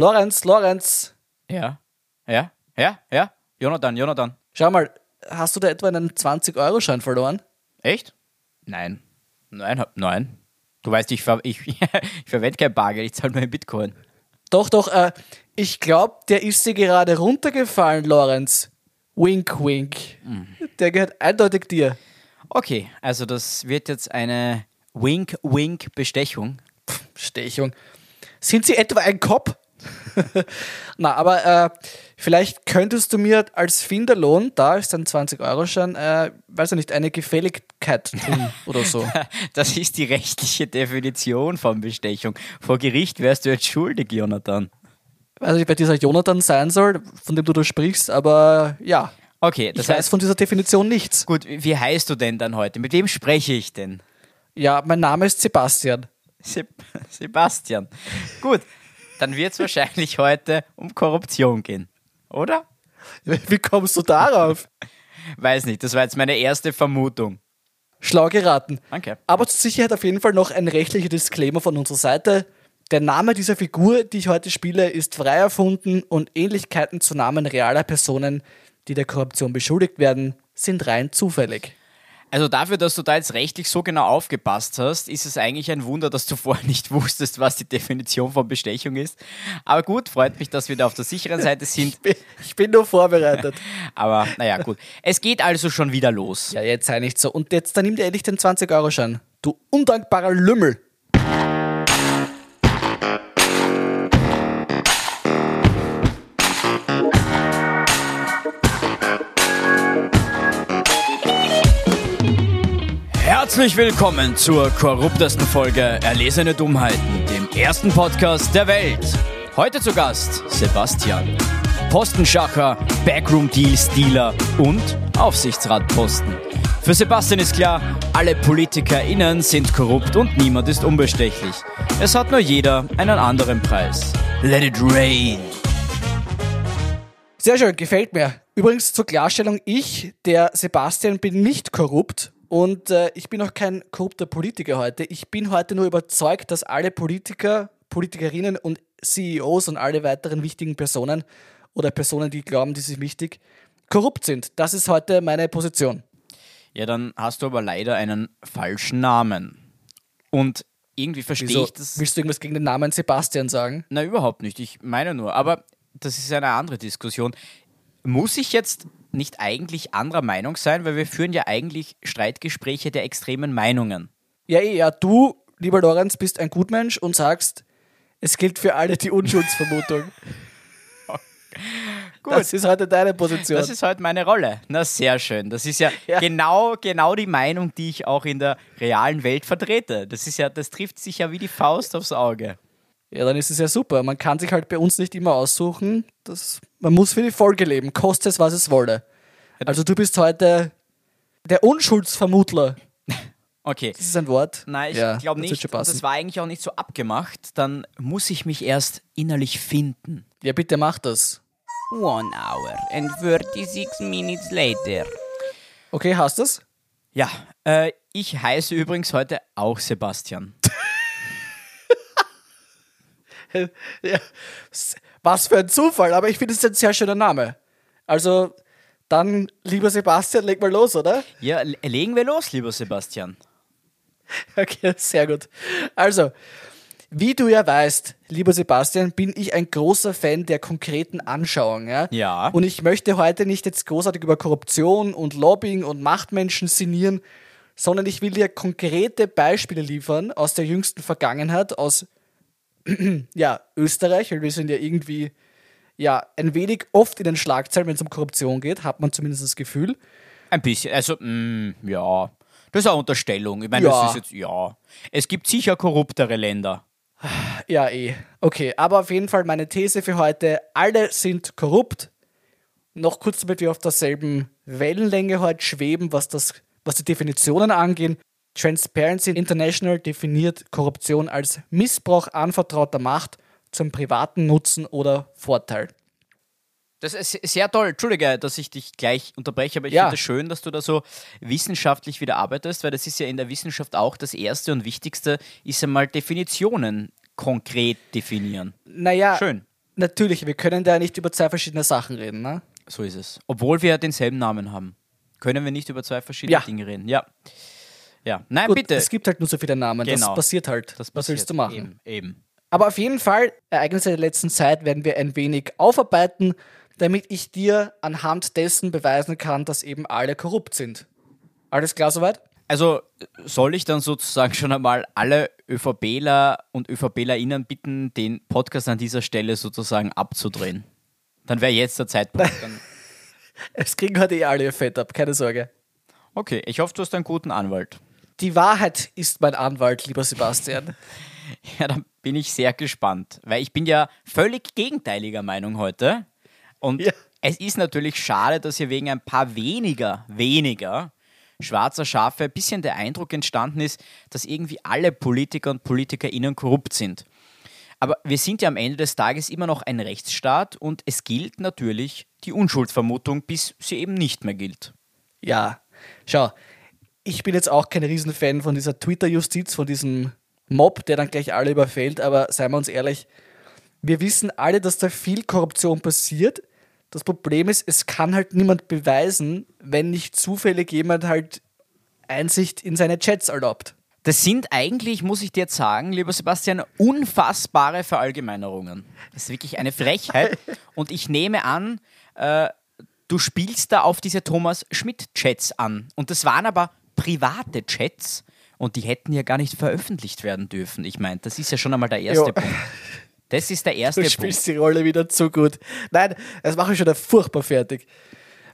Lorenz, Lorenz, Ja, ja, ja, ja. Jonathan, Jonathan. schau mal, hast du da etwa einen 20-Euro-Schein verloren? Echt? Nein. Nein, nein. Du weißt, ich, ver ich, ich verwende kein Bargeld, ich zahle nur in Bitcoin. Doch, doch, äh, ich glaube, der ist dir gerade runtergefallen, Lorenz. Wink, wink. Der gehört eindeutig dir. Okay, also das wird jetzt eine Wink-Wink-Bestechung. Stechung. Sind Sie etwa ein Kopf? Na, aber äh, vielleicht könntest du mir als Finderlohn, da ist ein 20-Euro-Schein, äh, weiß ich nicht, eine Gefälligkeit tun oder so. Das ist die rechtliche Definition von Bestechung. Vor Gericht wärst du jetzt schuldig, Jonathan. weiß nicht, wer dieser Jonathan sein soll, von dem du da sprichst, aber ja, Okay, das ich weiß heißt, von dieser Definition nichts. gut, wie heißt du denn dann heute? Mit wem spreche ich denn? Ja, mein Name ist Sebastian. Seb Sebastian. Gut, dann wird es wahrscheinlich heute um Korruption gehen, oder? Wie kommst du darauf? Weiß nicht, das war jetzt meine erste Vermutung. Schlau geraten. Danke. Aber zur Sicherheit auf jeden Fall noch ein rechtlicher Disclaimer von unserer Seite. Der Name dieser Figur, die ich heute spiele, ist frei erfunden und Ähnlichkeiten zu Namen realer Personen, die der Korruption beschuldigt werden, sind rein zufällig. Also dafür, dass du da jetzt rechtlich so genau aufgepasst hast, ist es eigentlich ein Wunder, dass du vorher nicht wusstest, was die Definition von Bestechung ist. Aber gut, freut mich, dass wir da auf der sicheren Seite sind. Ich bin nur vorbereitet. Aber naja, gut. Es geht also schon wieder los. ja, jetzt sei nicht so. Und jetzt, dann nimm dir endlich den 20-Euro-Schein. Du undankbarer Lümmel. Herzlich willkommen zur korruptesten Folge Erlesene Dummheiten, dem ersten Podcast der Welt. Heute zu Gast Sebastian. Postenschacher, Backroom-Deal-Stealer und Aufsichtsratposten. Für Sebastian ist klar, alle PolitikerInnen sind korrupt und niemand ist unbestechlich. Es hat nur jeder einen anderen Preis. Let it rain. Sehr schön, gefällt mir. Übrigens zur Klarstellung, ich, der Sebastian, bin nicht korrupt und äh, ich bin auch kein korrupter Politiker heute. Ich bin heute nur überzeugt, dass alle Politiker, Politikerinnen und CEOs und alle weiteren wichtigen Personen oder Personen, die glauben, die sind wichtig, korrupt sind. Das ist heute meine Position. Ja, dann hast du aber leider einen falschen Namen. Und irgendwie verstehe Wieso, ich das. willst du irgendwas gegen den Namen Sebastian sagen? Na, überhaupt nicht. Ich meine nur. Aber das ist eine andere Diskussion. Muss ich jetzt nicht eigentlich anderer Meinung sein? Weil wir führen ja eigentlich Streitgespräche der extremen Meinungen. Ja, eh, ja, du, lieber Lorenz, bist ein Gutmensch und sagst, es gilt für alle die Unschuldsvermutung. Gut. Das ist heute deine Position. Das ist halt meine Rolle. Na, sehr schön. Das ist ja, Ja. Genau, genau die Meinung, die ich auch in der realen Welt vertrete. Das ist ja, das trifft sich ja wie die Faust aufs Auge. Ja, dann ist es ja super. Man kann sich halt bei uns nicht immer aussuchen. Das, man muss für die Folge leben, koste es, was es wolle. Also du bist heute der Unschuldsvermutler. Okay. Das ist ein Wort. Nein, ich Ja, glaube nicht. Das war eigentlich auch nicht so abgemacht. Dann muss ich mich erst innerlich finden. Ja, bitte mach das. One hour and 36 minutes later. Okay, hast du's? Ja, äh, ich heiße übrigens heute auch Sebastian. Was für ein Zufall, aber ich finde es ein sehr schöner Name. Also, dann, lieber Sebastian, leg mal los, oder? Ja, le- legen wir los, lieber Sebastian. Okay, sehr gut. Also, wie du ja weißt, lieber Sebastian, bin ich ein großer Fan der konkreten Anschauung. Ja? Ja. Und ich möchte heute nicht jetzt großartig über Korruption und Lobbying und Machtmenschen sinnieren, sondern ich will dir konkrete Beispiele liefern aus der jüngsten Vergangenheit, aus ja, Österreich, weil wir sind ja irgendwie ja, ein wenig oft in den Schlagzeilen, wenn es um Korruption geht, hat man zumindest das Gefühl. Ein bisschen, also, mh, ja. Das ist eine Unterstellung. Ich meine, Ja. das ist jetzt, ja. Es gibt sicher korruptere Länder. Ja, eh. Okay, aber auf jeden Fall meine These für heute: alle sind korrupt. Noch kurz, damit wir auf derselben Wellenlänge heute schweben, was, das, was die Definitionen angehen. Transparency International definiert Korruption als Missbrauch anvertrauter Macht zum privaten Nutzen oder Vorteil. Das ist sehr toll. Entschuldige, dass ich dich gleich unterbreche, aber ich Ja. finde es schön, dass du da so wissenschaftlich wieder arbeitest, weil das ist ja in der Wissenschaft auch das Erste und Wichtigste, ist einmal Definitionen konkret definieren. Naja, Schön. Natürlich, wir können da nicht über zwei verschiedene Sachen reden, ne? So ist es. Obwohl wir denselben Namen haben, können wir nicht über zwei verschiedene Ja. Dinge reden. Ja. Ja, nein, Gut, bitte. es gibt halt nur so viele Namen. Genau. Das passiert halt. Das Was passiert. willst du machen? Eben, eben. Aber auf jeden Fall, Ereignisse der letzten Zeit werden wir ein wenig aufarbeiten, damit ich dir anhand dessen beweisen kann, dass eben alle korrupt sind. Alles klar soweit? Also soll ich dann sozusagen schon einmal alle ÖVPler und ÖVPlerInnen bitten, den Podcast an dieser Stelle sozusagen abzudrehen? Dann wäre jetzt der Zeitpunkt. Es kriegen heute eh alle ihr Fett ab, keine Sorge. okay, ich hoffe, du hast einen guten Anwalt. Die Wahrheit ist mein Anwalt, lieber Sebastian. Ja, dann bin ich sehr gespannt, weil ich bin ja völlig gegenteiliger Meinung heute. Und Ja. es ist natürlich schade, dass hier wegen ein paar weniger, weniger schwarzer Schafe ein bisschen der Eindruck entstanden ist, dass irgendwie alle Politiker und PolitikerInnen korrupt sind. Aber wir sind ja am Ende des Tages immer noch ein Rechtsstaat und es gilt natürlich die Unschuldsvermutung, bis sie eben nicht mehr gilt. Ja, schau, ich bin jetzt auch kein Riesenfan von dieser Twitter-Justiz, von diesem Mob, der dann gleich alle überfällt, aber seien wir uns ehrlich, wir wissen alle, dass da viel Korruption passiert. Das Problem ist, es kann halt niemand beweisen, wenn nicht zufällig jemand halt Einsicht in seine Chats erlaubt. Das sind eigentlich, muss ich dir jetzt sagen, lieber Sebastian, unfassbare Verallgemeinerungen. Das ist wirklich eine Frechheit. Und ich nehme an, äh, du spielst da auf diese Thomas Schmidt-Chats an. Und das waren aber private Chats und die hätten ja gar nicht veröffentlicht werden dürfen. Ich meine, das ist ja schon einmal der erste Jo. Punkt. Das ist der erste Du Punkt. spielst die Rolle wieder zu gut. Nein, das mache ich schon furchtbar fertig.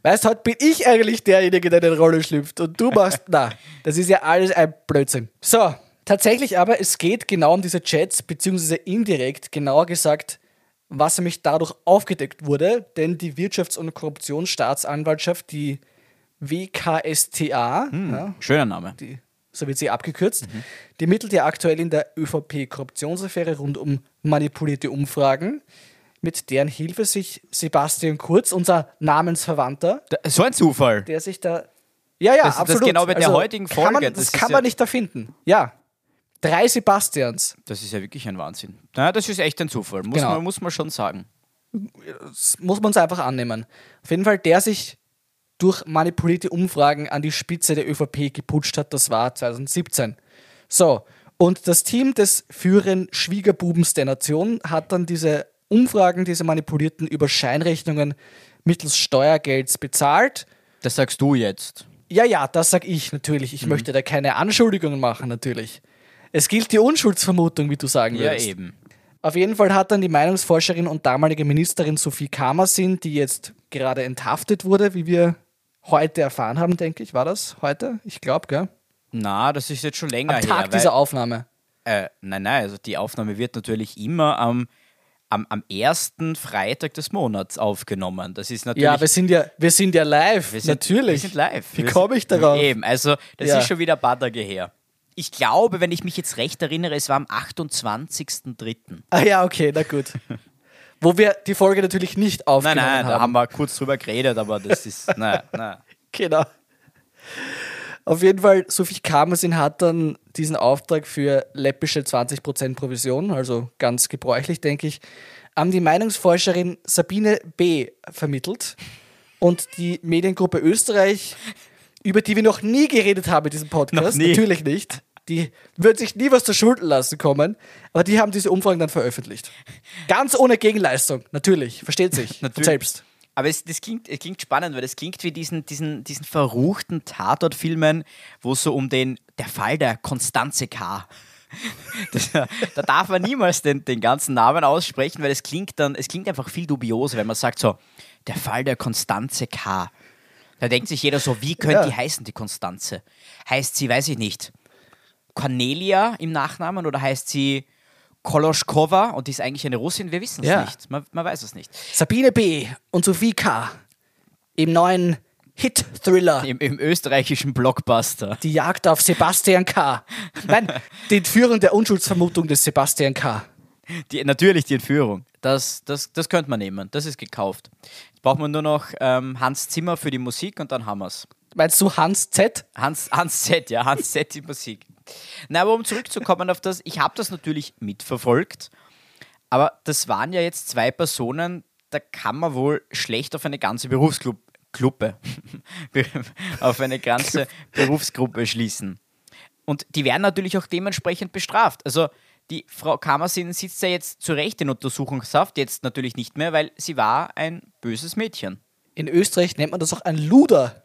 Weißt du, heute bin ich eigentlich derjenige, der in die Rolle schlüpft und du machst, na, das ist ja alles ein Blödsinn. So, tatsächlich aber, es geht genau um diese Chats, beziehungsweise indirekt, genauer gesagt, was nämlich dadurch aufgedeckt wurde, denn die Wirtschafts- und Korruptionsstaatsanwaltschaft, die WKSTA, ja, Schöner Name. die, so wird sie abgekürzt, die ermittelt ja aktuell in der ÖVP-Korruptionsaffäre rund um manipulierte Umfragen, mit deren Hilfe sich Sebastian Kurz, unser Namensverwandter, Da- So ein Zufall. der sich da. Ja, ja, Das- das absolut. genau bei der heutigen Kann man, Folge, das, das kann man ja- nicht erfinden. Ja. Drei Sebastians. Das ist ja wirklich ein Wahnsinn. Na, das ist echt ein Zufall, muss, Genau. man, muss man schon sagen. Das muss man uns einfach annehmen. Auf jeden Fall, der sich durch manipulierte Umfragen an die Spitze der ÖVP geputscht hat, das war 2017. So, und das Team des führenden Schwiegerbubens der Nation hat dann diese Umfragen, diese manipulierten über Scheinrechnungen mittels Steuergelds bezahlt. Das sagst du jetzt. Ja, ja, das sag ich natürlich. Mhm. Ich möchte da keine Anschuldigungen machen, natürlich. Es gilt die Unschuldsvermutung, wie du sagen Ja, würdest. eben. Auf jeden Fall hat dann die Meinungsforscherin und damalige Ministerin Sophie Kamersin, die jetzt gerade enthaftet wurde, wie wir heute erfahren haben, denke ich, war das heute? Ich glaube, gell? Na, das ist jetzt schon länger Am her. Tag dieser Aufnahme. Äh, nein, nein, also die Aufnahme wird natürlich immer am, am, am ersten Freitag des Monats aufgenommen. Das ist natürlich. Ja, wir sind ja, wir sind ja live, wir sind, natürlich. Wir sind live. Wie komme ich darauf? Eben, also das Ja. ist schon wieder ein paar Tage her. Ich glaube, wenn ich mich jetzt recht erinnere, es war am 28.03. Ah ja, okay, na gut. Wo wir die Folge natürlich nicht Nein, aufgenommen nein, haben. da haben wir kurz drüber geredet, aber das ist. nein, nein. Genau. Auf jeden Fall, Sophie Kamersin hat dann diesen Auftrag für läppische 20% Provision, also ganz gebräuchlich, denke ich, an die Meinungsforscherin Sabine B. vermittelt. Und die Mediengruppe Österreich, über die wir noch nie geredet haben in diesem Podcast, Noch nie. natürlich nicht, die wird sich nie was zu Schulden lassen kommen, aber die haben diese Umfragen dann veröffentlicht. Ganz ohne Gegenleistung, natürlich, versteht sich, Natürlich. selbst. Aber es, das klingt, es klingt spannend, weil das klingt wie diesen, diesen, diesen verruchten Tatortfilmen, wo es so um den, der Fall der Konstanze K. Das, da darf man niemals den, den ganzen Namen aussprechen, weil es klingt dann, es klingt einfach viel dubioser, wenn man sagt so, der Fall der Konstanze K. Da denkt sich jeder so, wie könnte Ja. die heißen, die Konstanze? Heißt sie, weiß ich nicht, Cornelia im Nachnamen oder heißt sie Koloschkova und die ist eigentlich eine Russin? Wir wissen es Ja. nicht. Man, man weiß es nicht. Sabine B. und Sophie K. im neuen Hit-Thriller Im, Im österreichischen Blockbuster. Die Jagd auf Sebastian K. Nein, die Entführung der Unschuldsvermutung des Sebastian K. Die, natürlich die Entführung. Das, das, das könnte man nehmen. Das ist gekauft. Jetzt braucht man nur noch ähm, Hans Zimmer für die Musik und dann haben wir es. Meinst du Hans Z? Hans, Hans Z, ja, Hans Z die Musik. Na, aber um zurückzukommen auf das, ich habe das natürlich mitverfolgt, Aber das waren ja jetzt zwei Personen, da kann man wohl schlecht auf eine ganze Berufsgruppe, auf eine ganze Berufsgruppe schließen. Und die werden natürlich auch dementsprechend bestraft. Also die Frau Kammersin sitzt ja jetzt zu Recht in Untersuchungshaft, jetzt natürlich nicht mehr, weil sie war ein böses Mädchen. In Österreich nennt man das auch ein Luder.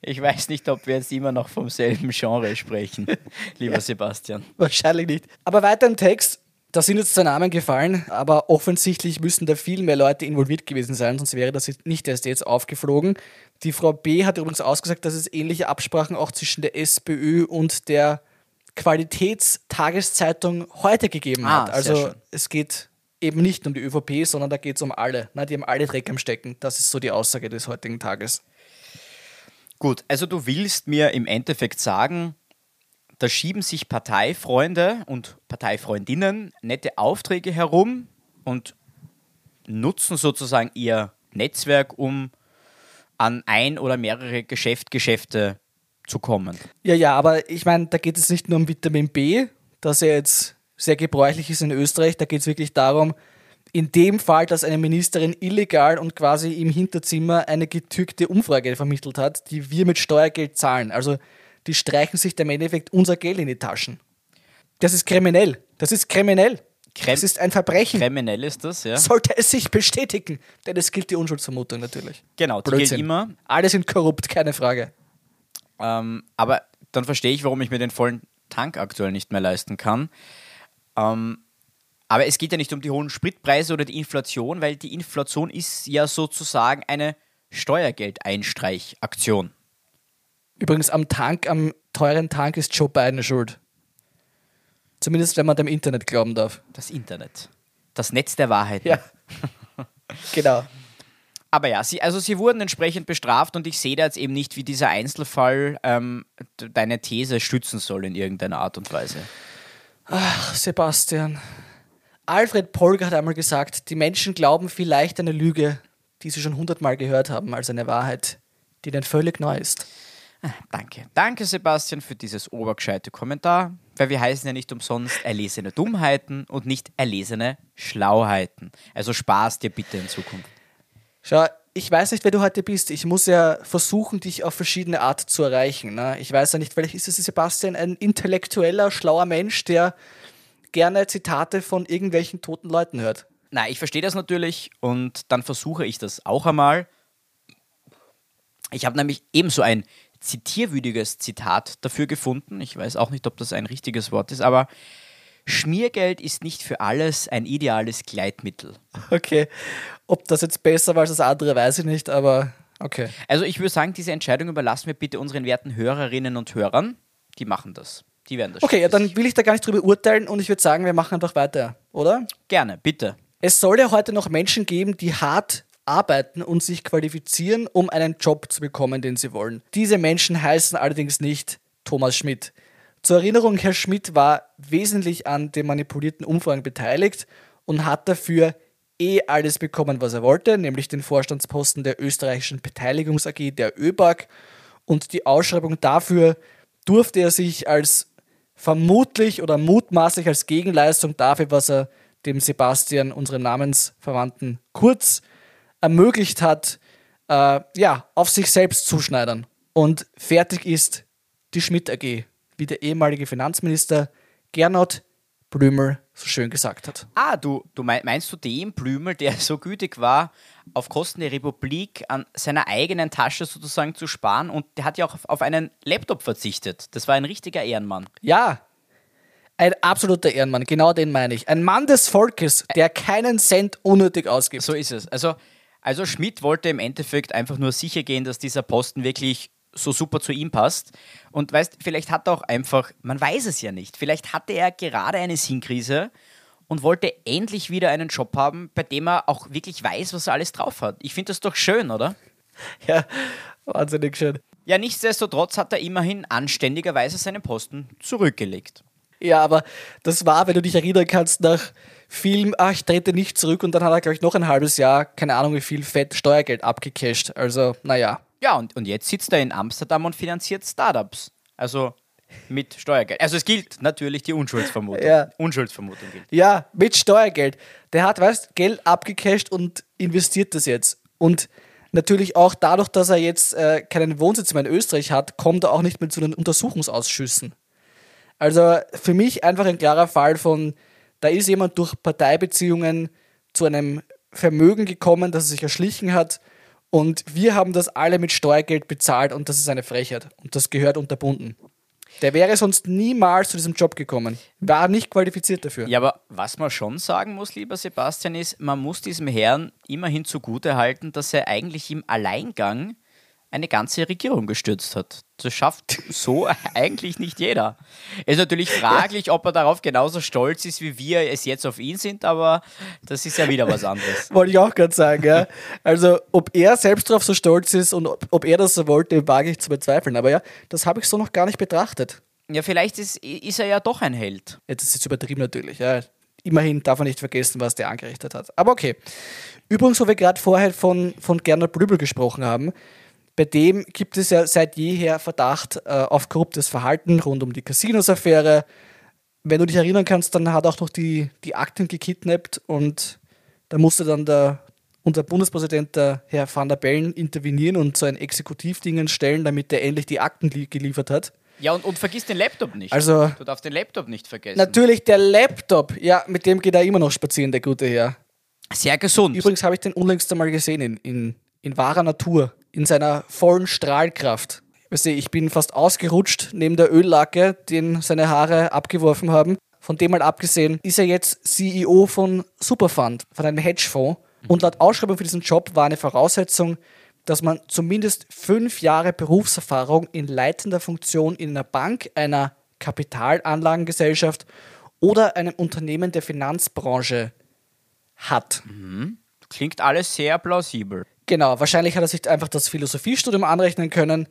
Ich weiß nicht, ob wir jetzt immer noch vom selben Genre sprechen, lieber ja, Sebastian. Wahrscheinlich nicht. Aber weiter im Text. Da sind jetzt zwei Namen gefallen, aber offensichtlich müssen da viel mehr Leute involviert gewesen sein, sonst wäre das nicht erst jetzt aufgeflogen. Die Frau B hat übrigens ausgesagt, dass es ähnliche Absprachen auch zwischen der SPÖ und der Qualitätstageszeitung heute gegeben ah, hat. Also es geht eben nicht um die ÖVP, sondern da geht es um alle. Na, die haben alle Dreck am Stecken. Das ist so die Aussage des heutigen Tages. Gut, also du willst mir im Endeffekt sagen, da schieben sich Parteifreunde und Parteifreundinnen nette Aufträge herum und nutzen sozusagen ihr Netzwerk, um an ein oder mehrere Geschäft, Geschäfte zu kommen. Ja, ja, aber ich meine, da geht es nicht nur um Vitamin B, das ja jetzt sehr gebräuchlich ist in Österreich, da geht es wirklich darum, in dem Fall, dass eine Ministerin illegal und quasi im Hinterzimmer eine getürkte Umfrage vermittelt hat, die wir mit Steuergeld zahlen. Also die streichen sich im Endeffekt unser Geld in die Taschen. Das ist kriminell. Das ist kriminell. Krem das ist ein Verbrechen. Kriminell ist das, ja. Sollte es sich bestätigen. Denn es gilt die Unschuldsvermutung natürlich. Genau, die Blödsinn. gilt immer. Alle sind korrupt, keine Frage. Ähm, aber dann verstehe ich, warum ich mir den vollen Tank aktuell nicht mehr leisten kann. Ähm, aber es geht ja nicht um die hohen Spritpreise oder die Inflation, weil die Inflation ist ja sozusagen eine Steuergeldeinstreichaktion. Übrigens am Tank, am teuren Tank ist Joe Biden schuld. Zumindest wenn man dem Internet glauben darf. Das Internet. Das Netz der Wahrheit. Ja. genau. Aber ja, sie, also sie wurden entsprechend bestraft und ich sehe da jetzt eben nicht, wie dieser Einzelfall ähm, deine These stützen soll in irgendeiner Art und Weise. Ach, Sebastian. Alfred Polger hat einmal gesagt, die Menschen glauben vielleicht eine Lüge, die sie schon hundertmal gehört haben, als eine Wahrheit, die ihnen völlig neu ist. Ah, danke. Danke, Sebastian, für dieses obergescheite Kommentar, weil wir heißen ja nicht umsonst erlesene Dummheiten und nicht erlesene Schlauheiten. Also Spaß dir bitte in Zukunft. Schau, ich weiß nicht, wer du heute bist. Ich muss ja versuchen, dich auf verschiedene Art zu erreichen. Ne? Ich weiß ja nicht, vielleicht ist es Sebastian ein intellektueller, schlauer Mensch, der gerne Zitate von irgendwelchen toten Leuten hört. Nein, ich verstehe das natürlich und dann versuche ich das auch einmal. Ich habe nämlich ebenso ein zitierwürdiges Zitat dafür gefunden. Ich weiß auch nicht, ob das ein richtiges Wort ist, aber Schmiergeld ist nicht für alles ein ideales Gleitmittel. Okay. Ob das jetzt besser war als das andere, weiß ich nicht, aber okay. Also ich würde sagen, diese Entscheidung überlassen wir bitte unseren werten Hörerinnen und Hörern. Die machen das. Die werden das Okay, ja, dann will ich da gar nicht drüber urteilen und ich würde sagen, wir machen einfach weiter, oder? Gerne, bitte. Es soll ja heute noch Menschen geben, die hart arbeiten und sich qualifizieren, um einen Job zu bekommen, den sie wollen. Diese Menschen heißen allerdings nicht Thomas Schmidt. Zur Erinnerung, Herr Schmidt war wesentlich an den manipulierten Umfragen beteiligt und hat dafür eh alles bekommen, was er wollte, nämlich den Vorstandsposten der österreichischen Beteiligungs AG der ÖBAG und die Ausschreibung dafür durfte er sich als vermutlich oder mutmaßlich als Gegenleistung dafür, was er dem Sebastian, unserem Namensverwandten Kurz, ermöglicht hat, äh, ja, auf sich selbst zuschneidern. Und fertig ist die Schmidt AG, wie der ehemalige Finanzminister Gernot Blümel so schön gesagt hat. Ah, du, du meinst du den Blümel, der so gütig war, auf Kosten der Republik an seiner eigenen Tasche sozusagen zu sparen und der hat ja auch auf einen Laptop verzichtet. Das war ein richtiger Ehrenmann. Ja, ein absoluter Ehrenmann, genau den meine ich. Ein Mann des Volkes, der keinen Cent unnötig ausgibt. So ist es. Also also Schmidt wollte im Endeffekt einfach nur sicher gehen, dass dieser Posten wirklich so super zu ihm passt. Und weißt, vielleicht hat er auch einfach, man weiß es ja nicht, vielleicht hatte er gerade eine Sinnkrise und wollte endlich wieder einen Job haben, bei dem er auch wirklich weiß, was er alles drauf hat. Ich finde das doch schön, oder? Ja, wahnsinnig schön. Ja, nichtsdestotrotz hat er immerhin anständigerweise seinen Posten zurückgelegt. Ja, aber das war, wenn du dich erinnern kannst, nach Film, ach, ich trete nicht zurück und dann hat er, glaube ich, noch ein halbes Jahr, keine Ahnung wie viel, Fett Steuergeld abgecasht. Also, naja. Ja, und, und jetzt sitzt er in Amsterdam und finanziert Startups. Also. Mit Steuergeld. Also es gilt natürlich die Unschuldsvermutung. Ja. Unschuldsvermutung gilt. Ja, mit Steuergeld. Der hat, weißt Geld abgecasht und investiert das jetzt. Und natürlich auch dadurch, dass er jetzt äh, keinen Wohnsitz mehr in Österreich hat, kommt er auch nicht mehr zu den Untersuchungsausschüssen. Also für mich einfach ein klarer Fall von, da ist jemand durch Parteibeziehungen zu einem Vermögen gekommen, das er sich erschlichen hat. Und wir haben das alle mit Steuergeld bezahlt und das ist eine Frechheit. Und das gehört unterbunden. Der wäre sonst niemals zu diesem Job gekommen. War nicht qualifiziert dafür. Ja, aber was man schon sagen muss, lieber Sebastian, ist, man muss diesem Herrn immerhin zugute halten, dass er eigentlich im Alleingang eine ganze Regierung gestürzt hat. Das schafft so eigentlich nicht jeder. Es ist natürlich fraglich, ob er darauf genauso stolz ist, wie wir es jetzt auf ihn sind, aber das ist ja wieder was anderes. Wollte ich auch gerade sagen, ja. Also, ob er selbst darauf so stolz ist und ob, ob er das so wollte, wage ich zu bezweifeln. Aber ja, das habe ich so noch gar nicht betrachtet. Ja, vielleicht ist, ist er ja doch ein Held. Ja, das ist jetzt übertrieben natürlich, ja. Immerhin darf man nicht vergessen, was der angerichtet hat. Aber okay. Übrigens, wo wir gerade vorher von, von Gernot Blübel gesprochen haben, bei dem gibt es ja seit jeher Verdacht äh, auf korruptes Verhalten rund um die Casinos-Affäre. Wenn du dich erinnern kannst, dann hat auch noch die, die Akten gekidnappt und da musste dann der, unser Bundespräsident, der Herr van der Bellen, intervenieren und so ein Exekutivdingen stellen, damit er endlich die Akten li- geliefert hat. Ja, und, und vergiss den Laptop nicht. Also- du darfst den Laptop nicht vergessen. Natürlich der Laptop, ja, mit dem geht er immer noch spazieren, der gute Herr. Sehr gesund. Übrigens habe ich den unlängst einmal gesehen in, in, in wahrer Natur, in seiner vollen Strahlkraft. Weißt du, ich bin fast ausgerutscht neben der Öllacke, den seine Haare abgeworfen haben. Von dem mal abgesehen, ist er jetzt CEO von Superfund, von einem Hedgefonds. Und laut Ausschreibung für diesen Job war eine Voraussetzung, dass man zumindest fünf Jahre Berufserfahrung in leitender Funktion in einer Bank, einer Kapitalanlagengesellschaft oder einem Unternehmen der Finanzbranche hat. Klingt alles sehr plausibel. Genau, wahrscheinlich hat er sich einfach das Philosophiestudium anrechnen können.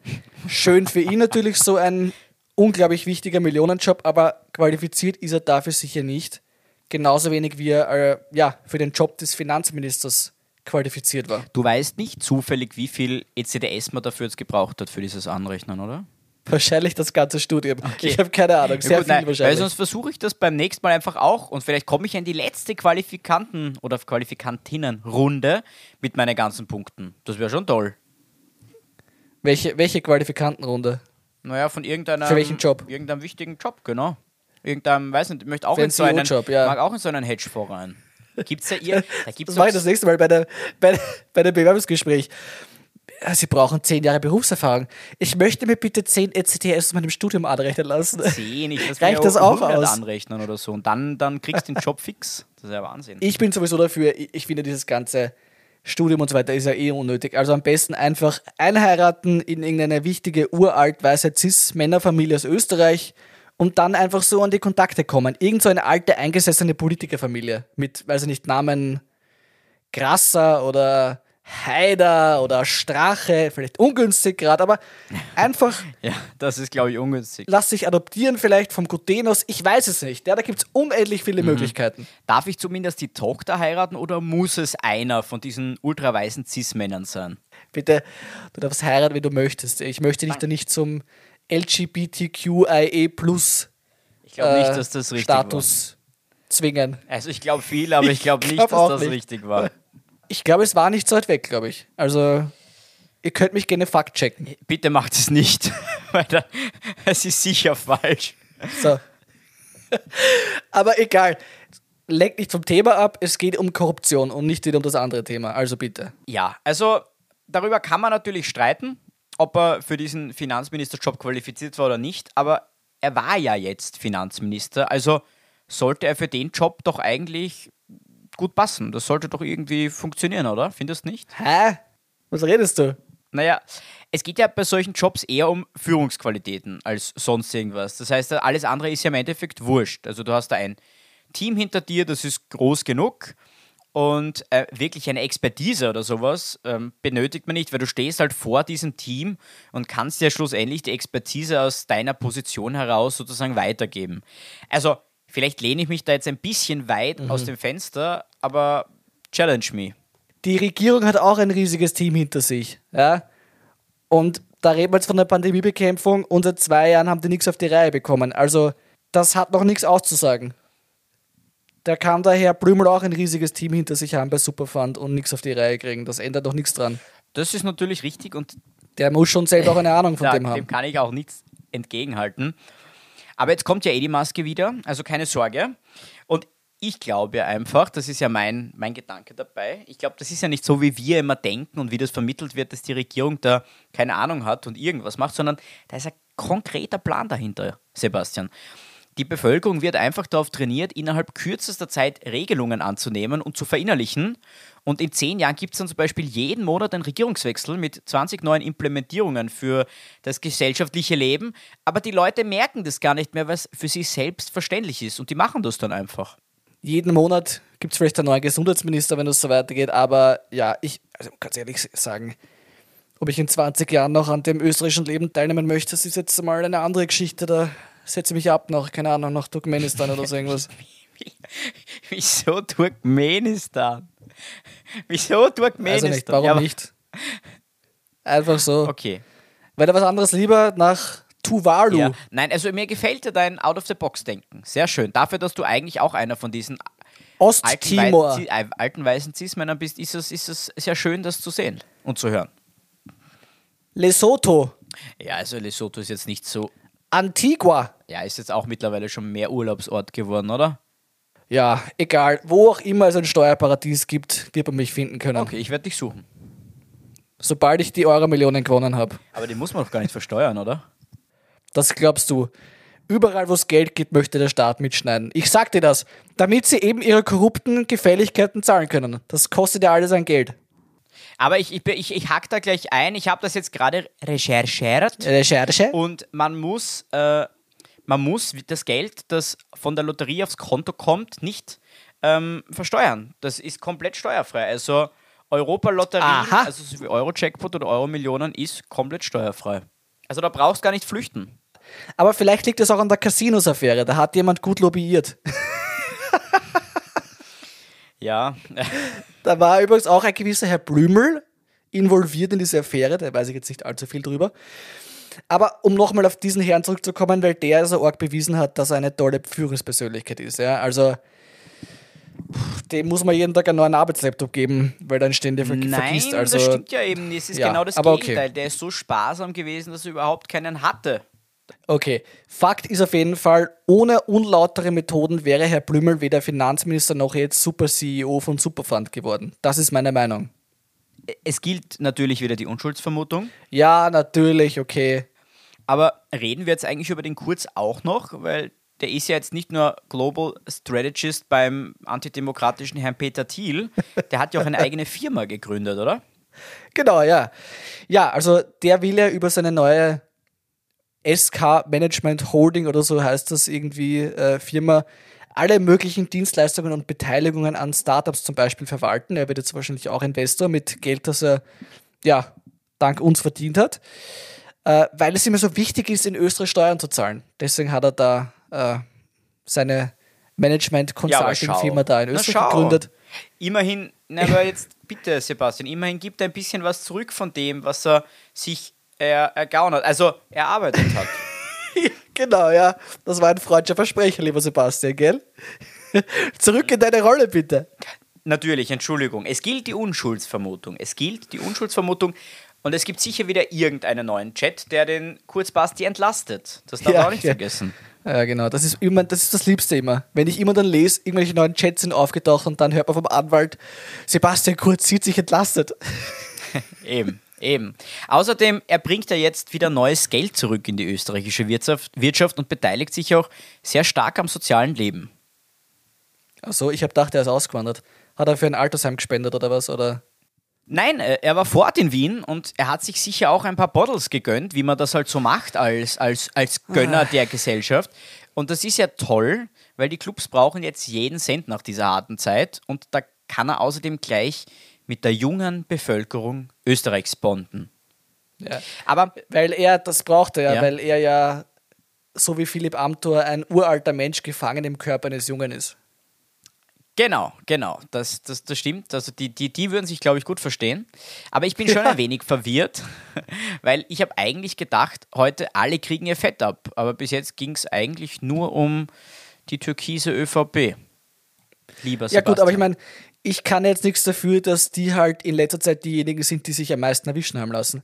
Schön für ihn natürlich so ein unglaublich wichtiger Millionenjob, aber qualifiziert ist er dafür sicher nicht. Genauso wenig wie er äh, ja, für den Job des Finanzministers qualifiziert war. Du weißt nicht zufällig, wie viel ECDS man dafür jetzt gebraucht hat für dieses Anrechnen, oder? Wahrscheinlich das ganze Studium. Ich habe keine Ahnung, sehr gut, viel nein, Weil wahrscheinlich. sonst versuche ich das beim nächsten Mal einfach auch und vielleicht komme ich in die letzte Qualifikanten- oder Qualifikantinnenrunde mit meinen ganzen Punkten. Das wäre schon toll. welche, welche Qualifikantenrunde? Naja, von irgendeinem. Für welchen Job? Irgendeinem wichtigen Job, genau. Irgendeinem, weiß nicht, ich möchte auch Für in so einen einen, CEO-Job, ja. mag auch in so einen Hedgefonds rein. Gibt's ja ihr, da gibt's Das mache ich das nächste Mal bei, der, bei, bei dem Bewerbungsgespräch. Ja, Sie brauchen zehn Jahre Berufserfahrung. Ich möchte mir bitte zehn ECTS aus meinem Studium anrechnen lassen. zehn, ich lass Reicht das auch 100 aus? anrechnen oder so und dann, dann kriegst du den Job fix. Das ist ja Wahnsinn. Ich bin sowieso dafür, ich, ich finde dieses ganze Studium und so weiter ist ja eh unnötig. Also am besten einfach einheiraten in irgendeine wichtige, uralt weiße Cis-Männerfamilie aus Österreich und dann einfach so an die Kontakte kommen. Irgend so eine alte, eingesessene Politikerfamilie mit, weiß ich nicht, Namen Grasser oder Haider oder Strache, vielleicht ungünstig gerade, aber einfach Ja, das ist, glaube ich, ungünstig. lass sich adoptieren vielleicht vom Gutenos, ich weiß es nicht. Ja, da gibt es unendlich viele Möglichkeiten. Darf ich zumindest die Tochter heiraten oder muss es einer von diesen ultraweißen Cis-Männern sein? Bitte, du darfst heiraten, wie du möchtest. Ich möchte dich da nicht zum LGBTQIA plus Ich glaube nicht, äh, dass das richtig Status zwingen. war. Also ich glaube viel, aber ich glaube nicht, glaub dass auch das nicht. richtig war. Ich glaube, es war nicht so weit weg, glaube ich. Also, ihr könnt mich gerne fakt checken. Bitte macht es nicht, weil dann, es ist sicher falsch. So. Aber egal. Lenkt nicht vom Thema ab, es geht um Korruption und nicht wieder um das andere Thema. Also bitte. Ja, also darüber kann man natürlich streiten, ob er für diesen Finanzministerjob qualifiziert war oder nicht, aber er war ja jetzt Finanzminister, also sollte er für den Job doch eigentlich gut passen. Das sollte doch irgendwie funktionieren, oder? Findest du nicht? Hä? Was redest du? Naja, es geht ja bei solchen Jobs eher um Führungsqualitäten als sonst irgendwas. Das heißt, alles andere ist ja im Endeffekt wurscht. Also du hast da ein Team hinter dir, das ist groß genug und äh, wirklich eine Expertise oder sowas ähm, benötigt man nicht, weil du stehst halt vor diesem Team und kannst ja schlussendlich die Expertise aus deiner Position heraus sozusagen weitergeben. Also vielleicht lehne ich mich da jetzt ein bisschen weit aus dem Fenster, aber challenge me. Die Regierung hat auch ein riesiges Team hinter sich. Ja? Und da reden wir jetzt von der Pandemiebekämpfung und seit zwei Jahren haben die nichts auf die Reihe bekommen. Also, das hat noch nichts auszusagen. Da kann daher Blümel auch ein riesiges Team hinter sich haben bei Superfund und nichts auf die Reihe kriegen. Das ändert doch nichts dran. Das ist natürlich richtig und Der muss schon selber auch eine Ahnung von ja, dem haben. dem kann ich auch nichts entgegenhalten. Aber jetzt kommt ja eh die Maske wieder, also keine Sorge. Und ich glaube einfach, das ist ja mein, mein Gedanke dabei, ich glaube, das ist ja nicht so, wie wir immer denken und wie das vermittelt wird, dass die Regierung da keine Ahnung hat und irgendwas macht, sondern da ist ein konkreter Plan dahinter, Sebastian. Die Bevölkerung wird einfach darauf trainiert, innerhalb kürzester Zeit Regelungen anzunehmen und zu verinnerlichen. Und in zehn Jahren gibt es dann zum Beispiel jeden Monat einen Regierungswechsel mit 20 neuen Implementierungen für das gesellschaftliche Leben. Aber die Leute merken das gar nicht mehr, es für sie selbstverständlich ist. Und die machen das dann einfach. Jeden Monat gibt es vielleicht einen neuen Gesundheitsminister, wenn es so weitergeht. Aber ja, ich, also ganz ehrlich sagen, ob ich in 20 Jahren noch an dem österreichischen Leben teilnehmen möchte, das ist jetzt mal eine andere Geschichte. Da setze ich mich ab nach, keine Ahnung, nach Turkmenistan oder so irgendwas. Wieso Turkmenistan? Wieso Turkmenistan? Also nicht, warum Ja, nicht? Einfach so. Okay. Wäre da was anderes lieber nach Tuvalu? Ja. Nein, also mir gefällt dir dein Out-of-the-Box-Denken. Sehr schön. Dafür, dass du eigentlich auch einer von diesen alten, Osttimor. Wei- äh, alten weißen Cis-Männern bist, ist es, ist es sehr schön, das zu sehen und zu hören. Lesotho. Ja, also Lesotho ist jetzt nicht so. Antigua. Ja, ist jetzt auch mittlerweile schon mehr Urlaubsort geworden, oder? Ja, egal. Wo auch immer es ein Steuerparadies gibt, wird man mich finden können. Okay, ich werde dich suchen. Sobald ich die Euro-Millionen gewonnen habe. Aber die muss man doch gar nicht versteuern, oder? Das glaubst du. Überall, wo es Geld gibt, möchte der Staat mitschneiden. Ich sag dir das, damit sie eben ihre korrupten Gefälligkeiten zahlen können. Das kostet ja alles ein Geld. Aber ich, ich, ich, ich hack da gleich ein. Ich habe das jetzt gerade recherchiert. Recherche? Und man muss, äh, man muss das Geld, das von der Lotterie aufs Konto kommt, nicht ähm, versteuern. Das ist komplett steuerfrei. Also Europa-Lotterie, also so wie Euro-Jackpot oder Euro-Millionen, ist komplett steuerfrei. Also da brauchst du gar nicht flüchten. Aber vielleicht liegt es auch an der Casinos-Affäre. Da hat jemand gut lobbyiert. Ja, Da war übrigens auch ein gewisser Herr Blümel involviert in diese Affäre, da weiß ich jetzt nicht allzu viel drüber. Aber um nochmal auf diesen Herrn zurückzukommen, weil der so arg bewiesen hat, dass er eine tolle Führungspersönlichkeit ist. Ja? Also, dem muss man jeden Tag einen neuen Arbeitslaptop geben, weil dann ständig ver Nein, vergisst. Also, das stimmt ja eben. Es ist Ja, genau das aber okay. Gegenteil. Der ist so sparsam gewesen, dass er überhaupt keinen hatte. Okay, Fakt ist auf jeden Fall, ohne unlautere Methoden wäre Herr Blümel weder Finanzminister noch jetzt Super-CEO von Superfund geworden. Das ist meine Meinung. Es gilt natürlich wieder die Unschuldsvermutung. Ja, natürlich, okay. Aber reden wir jetzt eigentlich über den Kurz auch noch, weil der ist ja jetzt nicht nur Global Strategist beim antidemokratischen Herrn Peter Thiel, der hat ja auch eine eigene Firma gegründet, oder? Genau, ja. Ja, also der will ja über seine neue SK Management Holding oder so heißt das irgendwie äh, Firma alle möglichen Dienstleistungen und Beteiligungen an Startups zum Beispiel verwalten. Er wird jetzt wahrscheinlich auch Investor mit Geld, das er ja dank uns verdient hat, äh, weil es ihm so wichtig ist, in Österreich Steuern zu zahlen. Deswegen hat er da äh, seine Management Consulting Firma da in Österreich gegründet. Immerhin, na, aber jetzt bitte, Sebastian, immerhin gibt er ein bisschen was zurück von dem, was er sich er, ergaunert, also erarbeitet hat. Genau, ja. Das war ein freudscher Versprecher, lieber Sebastian, gell? Zurück in deine Rolle, bitte. Natürlich, Entschuldigung. Es gilt die Unschuldsvermutung. Es gilt die Unschuldsvermutung. Und es gibt sicher wieder irgendeinen neuen Chat, der den Kurzbasti entlastet. Das darf Ja, man auch nicht ja. vergessen. Ja, genau. Das ist, immer, das ist das Liebste immer. Wenn ich immer dann lese, irgendwelche neuen Chats sind aufgetaucht und dann hört man vom Anwalt, Sebastian Kurz sieht sich entlastet. Eben, eben. Außerdem, er bringt ja jetzt wieder neues Geld zurück in die österreichische Wirtschaft, und beteiligt sich auch sehr stark am sozialen Leben. Achso, ich habe gedacht, er ist ausgewandert. Hat er für ein Altersheim gespendet oder was? Oder? Nein, äh, er war fort in Wien und er hat sich sicher auch ein paar Bottles gegönnt, wie man das halt so macht als, als, als Gönner der Gesellschaft. Und das ist ja toll, weil die Clubs brauchen jetzt jeden Cent nach dieser harten Zeit und da kann er außerdem gleich mit der jungen Bevölkerung Österreichs bonden. Ja. Aber Weil er, das braucht er ja, Ja. weil er ja, so wie Philipp Amthor, ein uralter Mensch gefangen im Körper eines Jungen ist. Genau, genau, das, das, das stimmt. Also die, die, die würden sich, glaube ich, gut verstehen. Aber ich bin schon ein wenig verwirrt, weil ich habe eigentlich gedacht, heute alle kriegen ihr Fett ab. Aber bis jetzt ging es eigentlich nur um die türkise ÖVP. Lieber Sebastian. Ja gut, aber ich meine, ich kann jetzt nichts dafür, dass die halt in letzter Zeit diejenigen sind, die sich am meisten erwischen haben lassen.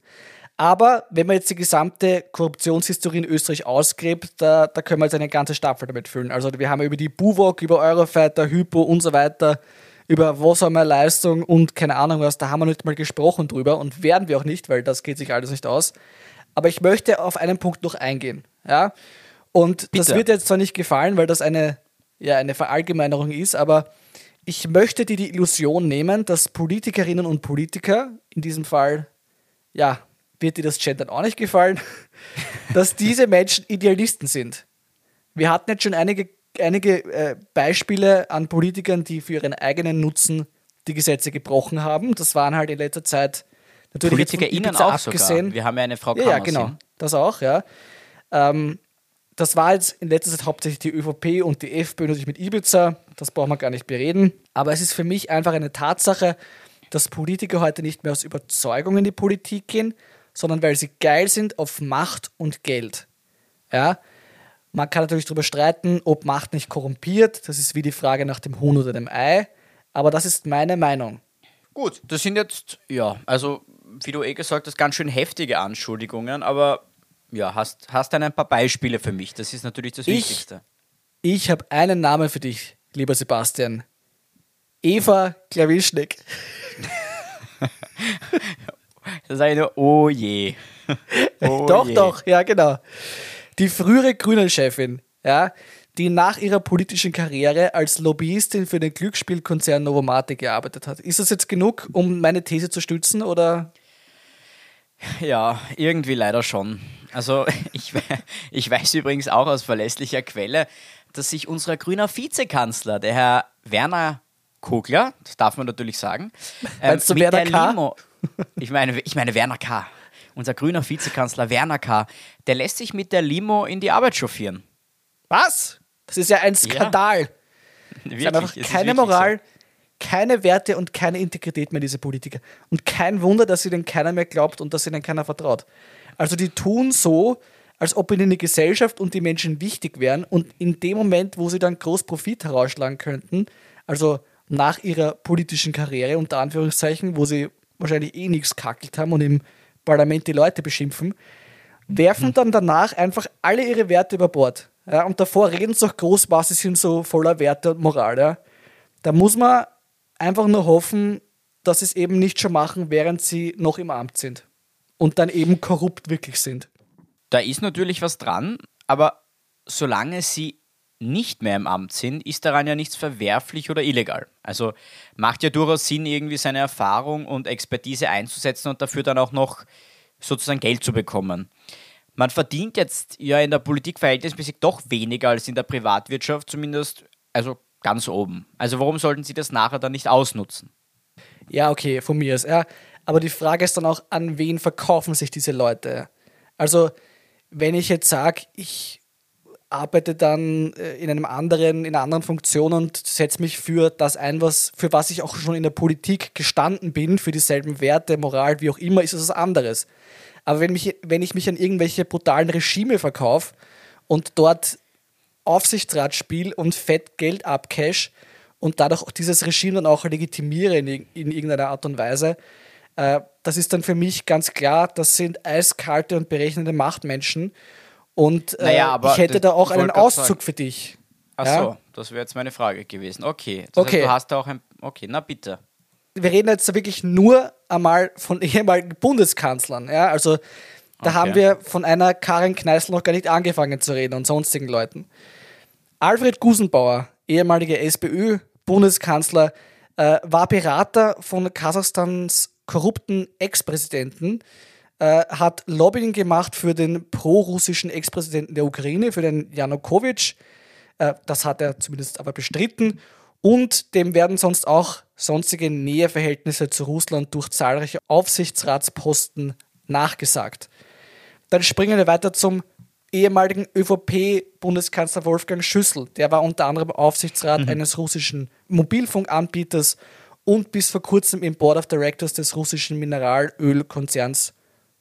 Aber wenn man jetzt die gesamte Korruptionshistorie in Österreich ausgräbt, da, da können wir jetzt eine ganze Staffel damit füllen. Also wir haben über die Buwok, über Eurofighter, Hypo und so weiter, über was haben wir Leistung und keine Ahnung was, da haben wir nicht mal gesprochen drüber und werden wir auch nicht, weil das geht sich alles nicht aus. Aber ich möchte auf einen Punkt noch eingehen. Ja? Und Bitte. das wird jetzt zwar nicht gefallen, weil das eine, ja, eine Verallgemeinerung ist, aber ich möchte dir die Illusion nehmen, dass Politikerinnen und Politiker, in diesem Fall ja, wird dir das Gendern auch nicht gefallen, dass diese Menschen Idealisten sind. Wir hatten jetzt schon einige, einige äh, Beispiele an Politikern, die für ihren eigenen Nutzen die Gesetze gebrochen haben. Das waren halt in letzter Zeit natürlich PolitikerInnen auch abgesehen. sogar. Wir haben ja eine Frau Kammer Ja, ja genau. Das auch, ja. Ähm, das war jetzt in letzter Zeit hauptsächlich die ÖVP und die FPÖ natürlich mit Ibiza. Das brauchen wir gar nicht bereden. Aber es ist für mich einfach eine Tatsache, dass Politiker heute nicht mehr aus Überzeugung in die Politik gehen, sondern weil sie geil sind auf Macht und Geld. Ja? Man kann natürlich darüber streiten, ob Macht nicht korrumpiert. Das ist wie die Frage nach dem Huhn oder dem Ei. Aber das ist meine Meinung. Gut, das sind jetzt, ja, also wie du eh gesagt hast, ganz schön heftige Anschuldigungen, aber ja, hast, hast dann ein paar Beispiele für mich. Das ist natürlich das ich, Wichtigste. Ich habe einen Namen für dich, lieber Sebastian. Eva Klawischnik. Da sage ich nur, oh je. Oh doch, je. doch, ja, genau. Die frühere Grünen-Chefin, ja, die nach ihrer politischen Karriere als Lobbyistin für den Glücksspielkonzern Novomatic gearbeitet hat. Ist das jetzt genug, um meine These zu stützen oder? Ja, irgendwie leider schon. Also ich, ich weiß übrigens auch aus verlässlicher Quelle, dass sich unser grüner Vizekanzler, der Herr Werner Kogler, das darf man natürlich sagen, ähm, du mit Werner der K? Limo, ich meine, ich meine Werner K., unser grüner Vizekanzler Werner K., der lässt sich mit der Limo in die Arbeit chauffieren. Was? Das ist ja ein Skandal. Ja. Wirklich, einfach keine Moral, so. keine Werte und keine Integrität mehr, diese Politiker. Und kein Wunder, dass ihnen keiner mehr glaubt und dass ihnen keiner vertraut. Also die tun so, als ob ihnen die Gesellschaft und die Menschen wichtig wären und in dem Moment, wo sie dann groß Profit herausschlagen könnten, also nach ihrer politischen Karriere, unter Anführungszeichen, wo sie wahrscheinlich eh nichts kackelt haben und im Parlament die Leute beschimpfen, werfen dann danach einfach alle ihre Werte über Bord. Ja, und davor reden sie auch groß, was sie sind so voller Werte und Moral. Ja. Da muss man einfach nur hoffen, dass sie es eben nicht schon machen, während sie noch im Amt sind. Und dann eben korrupt wirklich sind. Da ist natürlich was dran, aber solange sie nicht mehr im Amt sind, ist daran ja nichts verwerflich oder illegal. Also macht ja durchaus Sinn, irgendwie seine Erfahrung und Expertise einzusetzen und dafür dann auch noch sozusagen Geld zu bekommen. Man verdient jetzt ja in der Politik verhältnismäßig doch weniger als in der Privatwirtschaft, zumindest also ganz oben. Also warum sollten sie das nachher dann nicht ausnutzen? Ja, okay, von mir aus. Ja. Aber die Frage ist dann auch, an wen verkaufen sich diese Leute? Also, wenn ich jetzt sage, ich arbeite dann äh, in einem anderen, in einer anderen Funktion und setze mich für das ein, was, für was ich auch schon in der Politik gestanden bin, für dieselben Werte, Moral, wie auch immer, ist es was anderes. Aber wenn, mich, wenn ich mich an irgendwelche brutalen Regime verkaufe und dort Aufsichtsrat spiele und fett Geld abcash und dadurch dieses Regime dann auch legitimiere in, in irgendeiner Art und Weise, das ist dann für mich ganz klar, das sind eiskalte und berechnende Machtmenschen und äh, naja, ich hätte da auch einen Auszug sagen. für dich. Ach ja? so, das wäre jetzt meine Frage gewesen. Okay, das okay. Heißt, du hast da auch ein. Okay, na bitte. Wir reden jetzt wirklich nur einmal von ehemaligen Bundeskanzlern. Ja? Also da okay. haben wir von einer Karin Kneißl noch gar nicht angefangen zu reden und sonstigen Leuten. Alfred Gusenbauer, ehemaliger SPÖ-Bundeskanzler, äh, war Berater von Kasachstans korrupten Ex-Präsidenten äh, hat Lobbying gemacht für den pro-russischen Ex-Präsidenten der Ukraine, für den Janukowitsch. Äh, das hat er zumindest aber bestritten. Und dem werden sonst auch sonstige Näheverhältnisse zu Russland durch zahlreiche Aufsichtsratsposten nachgesagt. Dann springen wir weiter zum ehemaligen ÖVP-Bundeskanzler Wolfgang Schüssel. Der war unter anderem Aufsichtsrat mhm. eines russischen Mobilfunkanbieters und bis vor kurzem im Board of Directors des russischen Mineralölkonzerns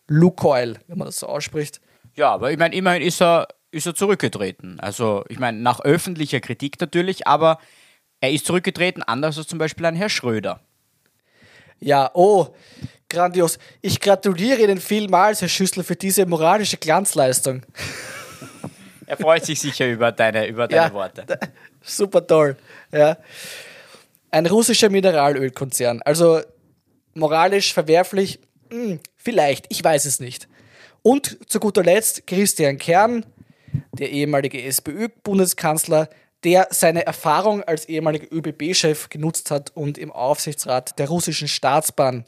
Lukoil, wenn man das so ausspricht. Ja, aber ich meine, immerhin ist er, ist er zurückgetreten. Also, ich meine, nach öffentlicher Kritik natürlich, aber er ist zurückgetreten, anders als zum Beispiel ein Herr Schröder. Ja, oh, grandios. Ich gratuliere Ihnen vielmals, Herr Schüssel, für diese moralische Glanzleistung. Er freut sich sicher über deine, über deine ja, Worte. Super toll. Ja. Ein russischer Mineralölkonzern. Also moralisch verwerflich, hm, vielleicht, ich weiß es nicht. Und zu guter Letzt Christian Kern, der ehemalige SPÖ-Bundeskanzler, der seine Erfahrung als ehemaliger ÖBB-Chef genutzt hat und im Aufsichtsrat der russischen Staatsbahn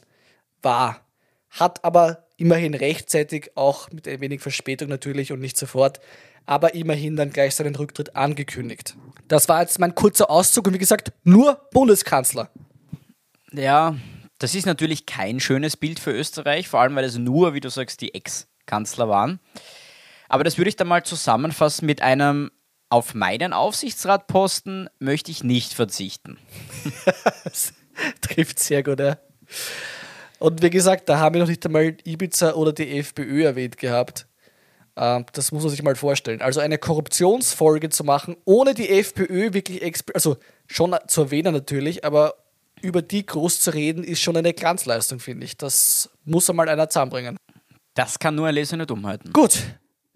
war. Hat aber immerhin rechtzeitig, auch mit ein wenig Verspätung natürlich und nicht sofort, aber immerhin dann gleich seinen Rücktritt angekündigt. Das war jetzt mein kurzer Auszug und wie gesagt, nur Bundeskanzler. Ja, das ist natürlich kein schönes Bild für Österreich, vor allem weil es nur, wie du sagst, die Ex- Kanzler waren. Aber das würde ich dann mal zusammenfassen mit einem auf meinen Aufsichtsratposten möchte ich nicht verzichten. trifft sehr gut, ja. Und wie gesagt, da haben wir noch nicht einmal Ibiza oder die FPÖ erwähnt gehabt. Ähm, das muss man sich mal vorstellen. Also eine Korruptionsfolge zu machen, ohne die FPÖ wirklich, also schon zu erwähnen natürlich, aber über die groß zu reden, ist schon eine Glanzleistung, finde ich. Das muss einmal einer zusammenbringen. Das kann nur erlesene Dummheiten. Gut,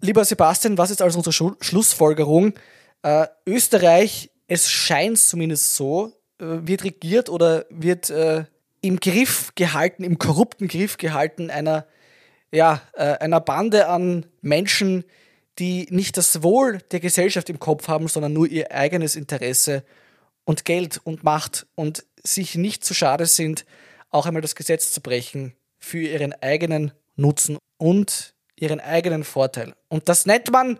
lieber Sebastian, was ist also unsere Schlu Schlussfolgerung? Äh, Österreich, es scheint zumindest so, äh, wird regiert oder wird äh, im Griff gehalten, im korrupten Griff gehalten einer, ja, äh, einer Bande an Menschen, die nicht das Wohl der Gesellschaft im Kopf haben, sondern nur ihr eigenes Interesse und Geld und Macht und sich nicht zu schade sind, auch einmal das Gesetz zu brechen für ihren eigenen Nutzen und ihren eigenen Vorteil. Und das nennt man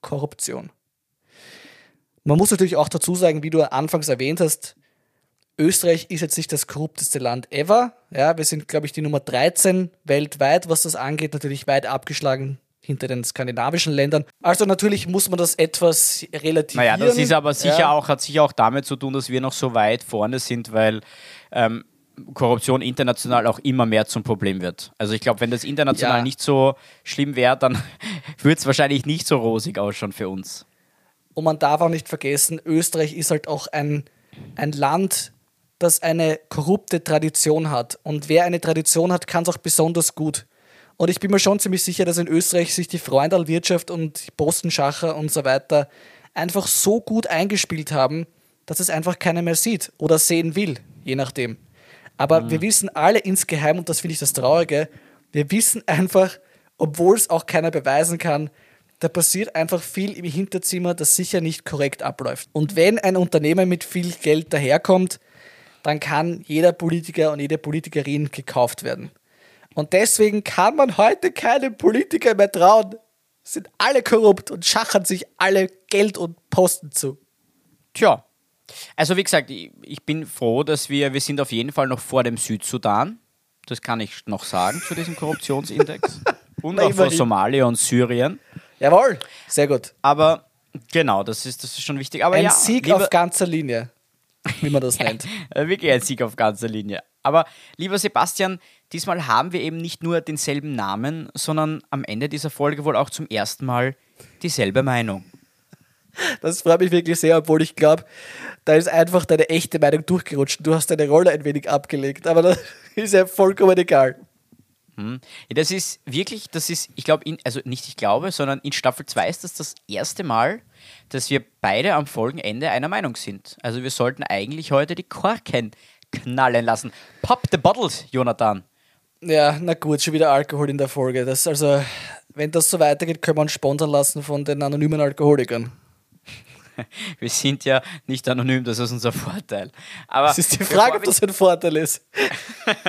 Korruption. Man muss natürlich auch dazu sagen, wie du anfangs erwähnt hast, Österreich ist jetzt nicht das korrupteste Land ever. Ja, wir sind, glaube ich, die Nummer 13 weltweit, was das angeht, natürlich weit abgeschlagen hinter den skandinavischen Ländern. Also natürlich muss man das etwas relativieren. Naja, das ist aber sicher ja. auch, hat sicher auch damit zu tun, dass wir noch so weit vorne sind, weil ähm, Korruption international auch immer mehr zum Problem wird. Also ich glaube, wenn das international ja. nicht so schlimm wäre, dann würde es wahrscheinlich nicht so rosig ausschauen für uns. Und man darf auch nicht vergessen, Österreich ist halt auch ein, ein Land, das eine korrupte Tradition hat. Und wer eine Tradition hat, kann es auch besonders gut. Und ich bin mir schon ziemlich sicher, dass in Österreich sich die Freundalwirtschaft und die Postenschacher und so weiter einfach so gut eingespielt haben, dass es einfach keiner mehr sieht oder sehen will, je nachdem. Aber mhm. wir wissen alle insgeheim, und das finde ich das Traurige, wir wissen einfach, obwohl es auch keiner beweisen kann, da passiert einfach viel im Hinterzimmer, das sicher nicht korrekt abläuft. Und wenn ein Unternehmen mit viel Geld daherkommt, dann kann jeder Politiker und jede Politikerin gekauft werden. Und deswegen kann man heute keinem Politiker mehr trauen. Sind alle korrupt und schachern sich alle Geld und Posten zu. Tja, also wie gesagt, ich, bin froh, dass wir, wir sind auf jeden Fall noch vor dem Südsudan. Das kann ich noch sagen zu diesem Korruptionsindex. Und auch vor Somalia und Syrien. Jawohl, sehr gut. Aber genau, das ist, das ist schon wichtig. Aber ein ja, Sieg auf ganzer Linie, wie man das nennt. Wirklich ein Sieg auf ganzer Linie. Aber lieber Sebastian, diesmal haben wir eben nicht nur denselben Namen, sondern am Ende dieser Folge wohl auch zum ersten Mal dieselbe Meinung. Das freut mich wirklich sehr, obwohl ich glaube, da ist einfach deine echte Meinung durchgerutscht. Du hast deine Rolle ein wenig abgelegt, aber das ist ja vollkommen egal. Hm. Das ist wirklich, das ist, ich glaube, also nicht ich glaube, sondern in Staffel 2 ist das das erste Mal, dass wir beide am Folgenende einer Meinung sind. Also wir sollten eigentlich heute die Korken knallen lassen. Pop the bottles, Jonathan. Ja, na gut, schon wieder Alkohol in der Folge. Das also, wenn das so weitergeht, können wir uns sponsern lassen von den anonymen Alkoholikern. wir sind ja nicht anonym, das ist unser Vorteil. Aber das ist die Frage, ob das ein Vorteil ist.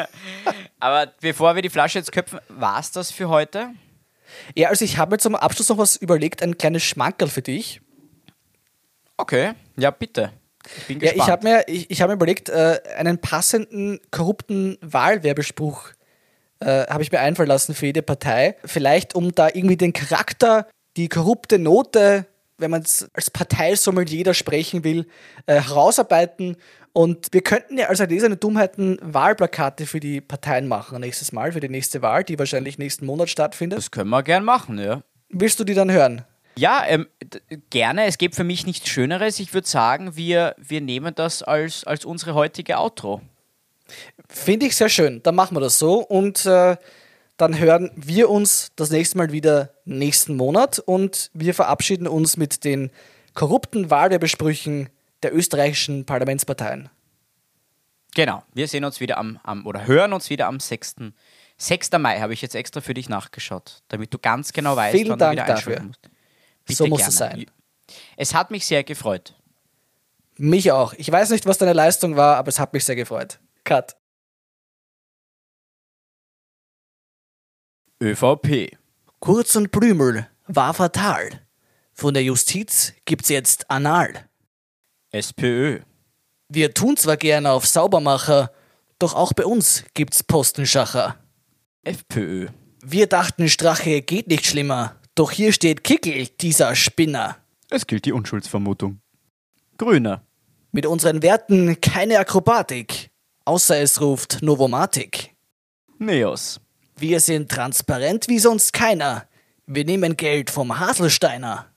Aber bevor wir die Flasche jetzt köpfen, war es das für heute? Ja, also ich habe mir zum Abschluss noch was überlegt, ein kleines Schmankerl für dich. Okay, ja bitte. Ich bin gespannt. Ja, ich habe mir, ich, ich hab mir überlegt, äh, einen passenden, korrupten Wahlwerbespruch äh, habe ich mir einfallen lassen für jede Partei. Vielleicht, um da irgendwie den Charakter die korrupte Note, wenn man es als Parteisommelier sprechen will, äh, herausarbeiten. Und wir könnten ja als Erlesene Dummheiten Wahlplakate für die Parteien machen nächstes Mal, für die nächste Wahl, die wahrscheinlich nächsten Monat stattfindet. Das können wir gern machen, ja. Willst du die dann hören? Ja, ähm, gerne. Es gibt für mich nichts Schöneres. Ich würde sagen, wir, wir nehmen das als, als unsere heutige Outro. Finde ich sehr schön. Dann machen wir das so und äh, dann hören wir uns das nächste Mal wieder nächsten Monat und wir verabschieden uns mit den korrupten Wahlwerbesprüchen der österreichischen Parlamentsparteien. Genau, wir sehen uns wieder am, am oder hören uns wieder am 6. 6. Mai habe ich jetzt extra für dich nachgeschaut, damit du ganz genau weißt, Vielen wann Dank du wieder dafür. musst. Bitte so muss gerne. es sein. Es hat mich sehr gefreut. Mich auch. Ich weiß nicht, was deine Leistung war, aber es hat mich sehr gefreut. Cut. ÖVP. Kurz und Blümel war fatal. Von der Justiz gibt's jetzt Anal. SPÖ. Wir tun zwar gerne auf Saubermacher, doch auch bei uns gibt's Postenschacher. FPÖ. Wir dachten, Strache geht nicht schlimmer, doch hier steht Kickel, dieser Spinner. Es gilt die Unschuldsvermutung. Grüne. Mit unseren Werten keine Akrobatik, außer es ruft Novomatik. Neos. Wir sind transparent wie sonst keiner. Wir nehmen Geld vom Haselsteiner.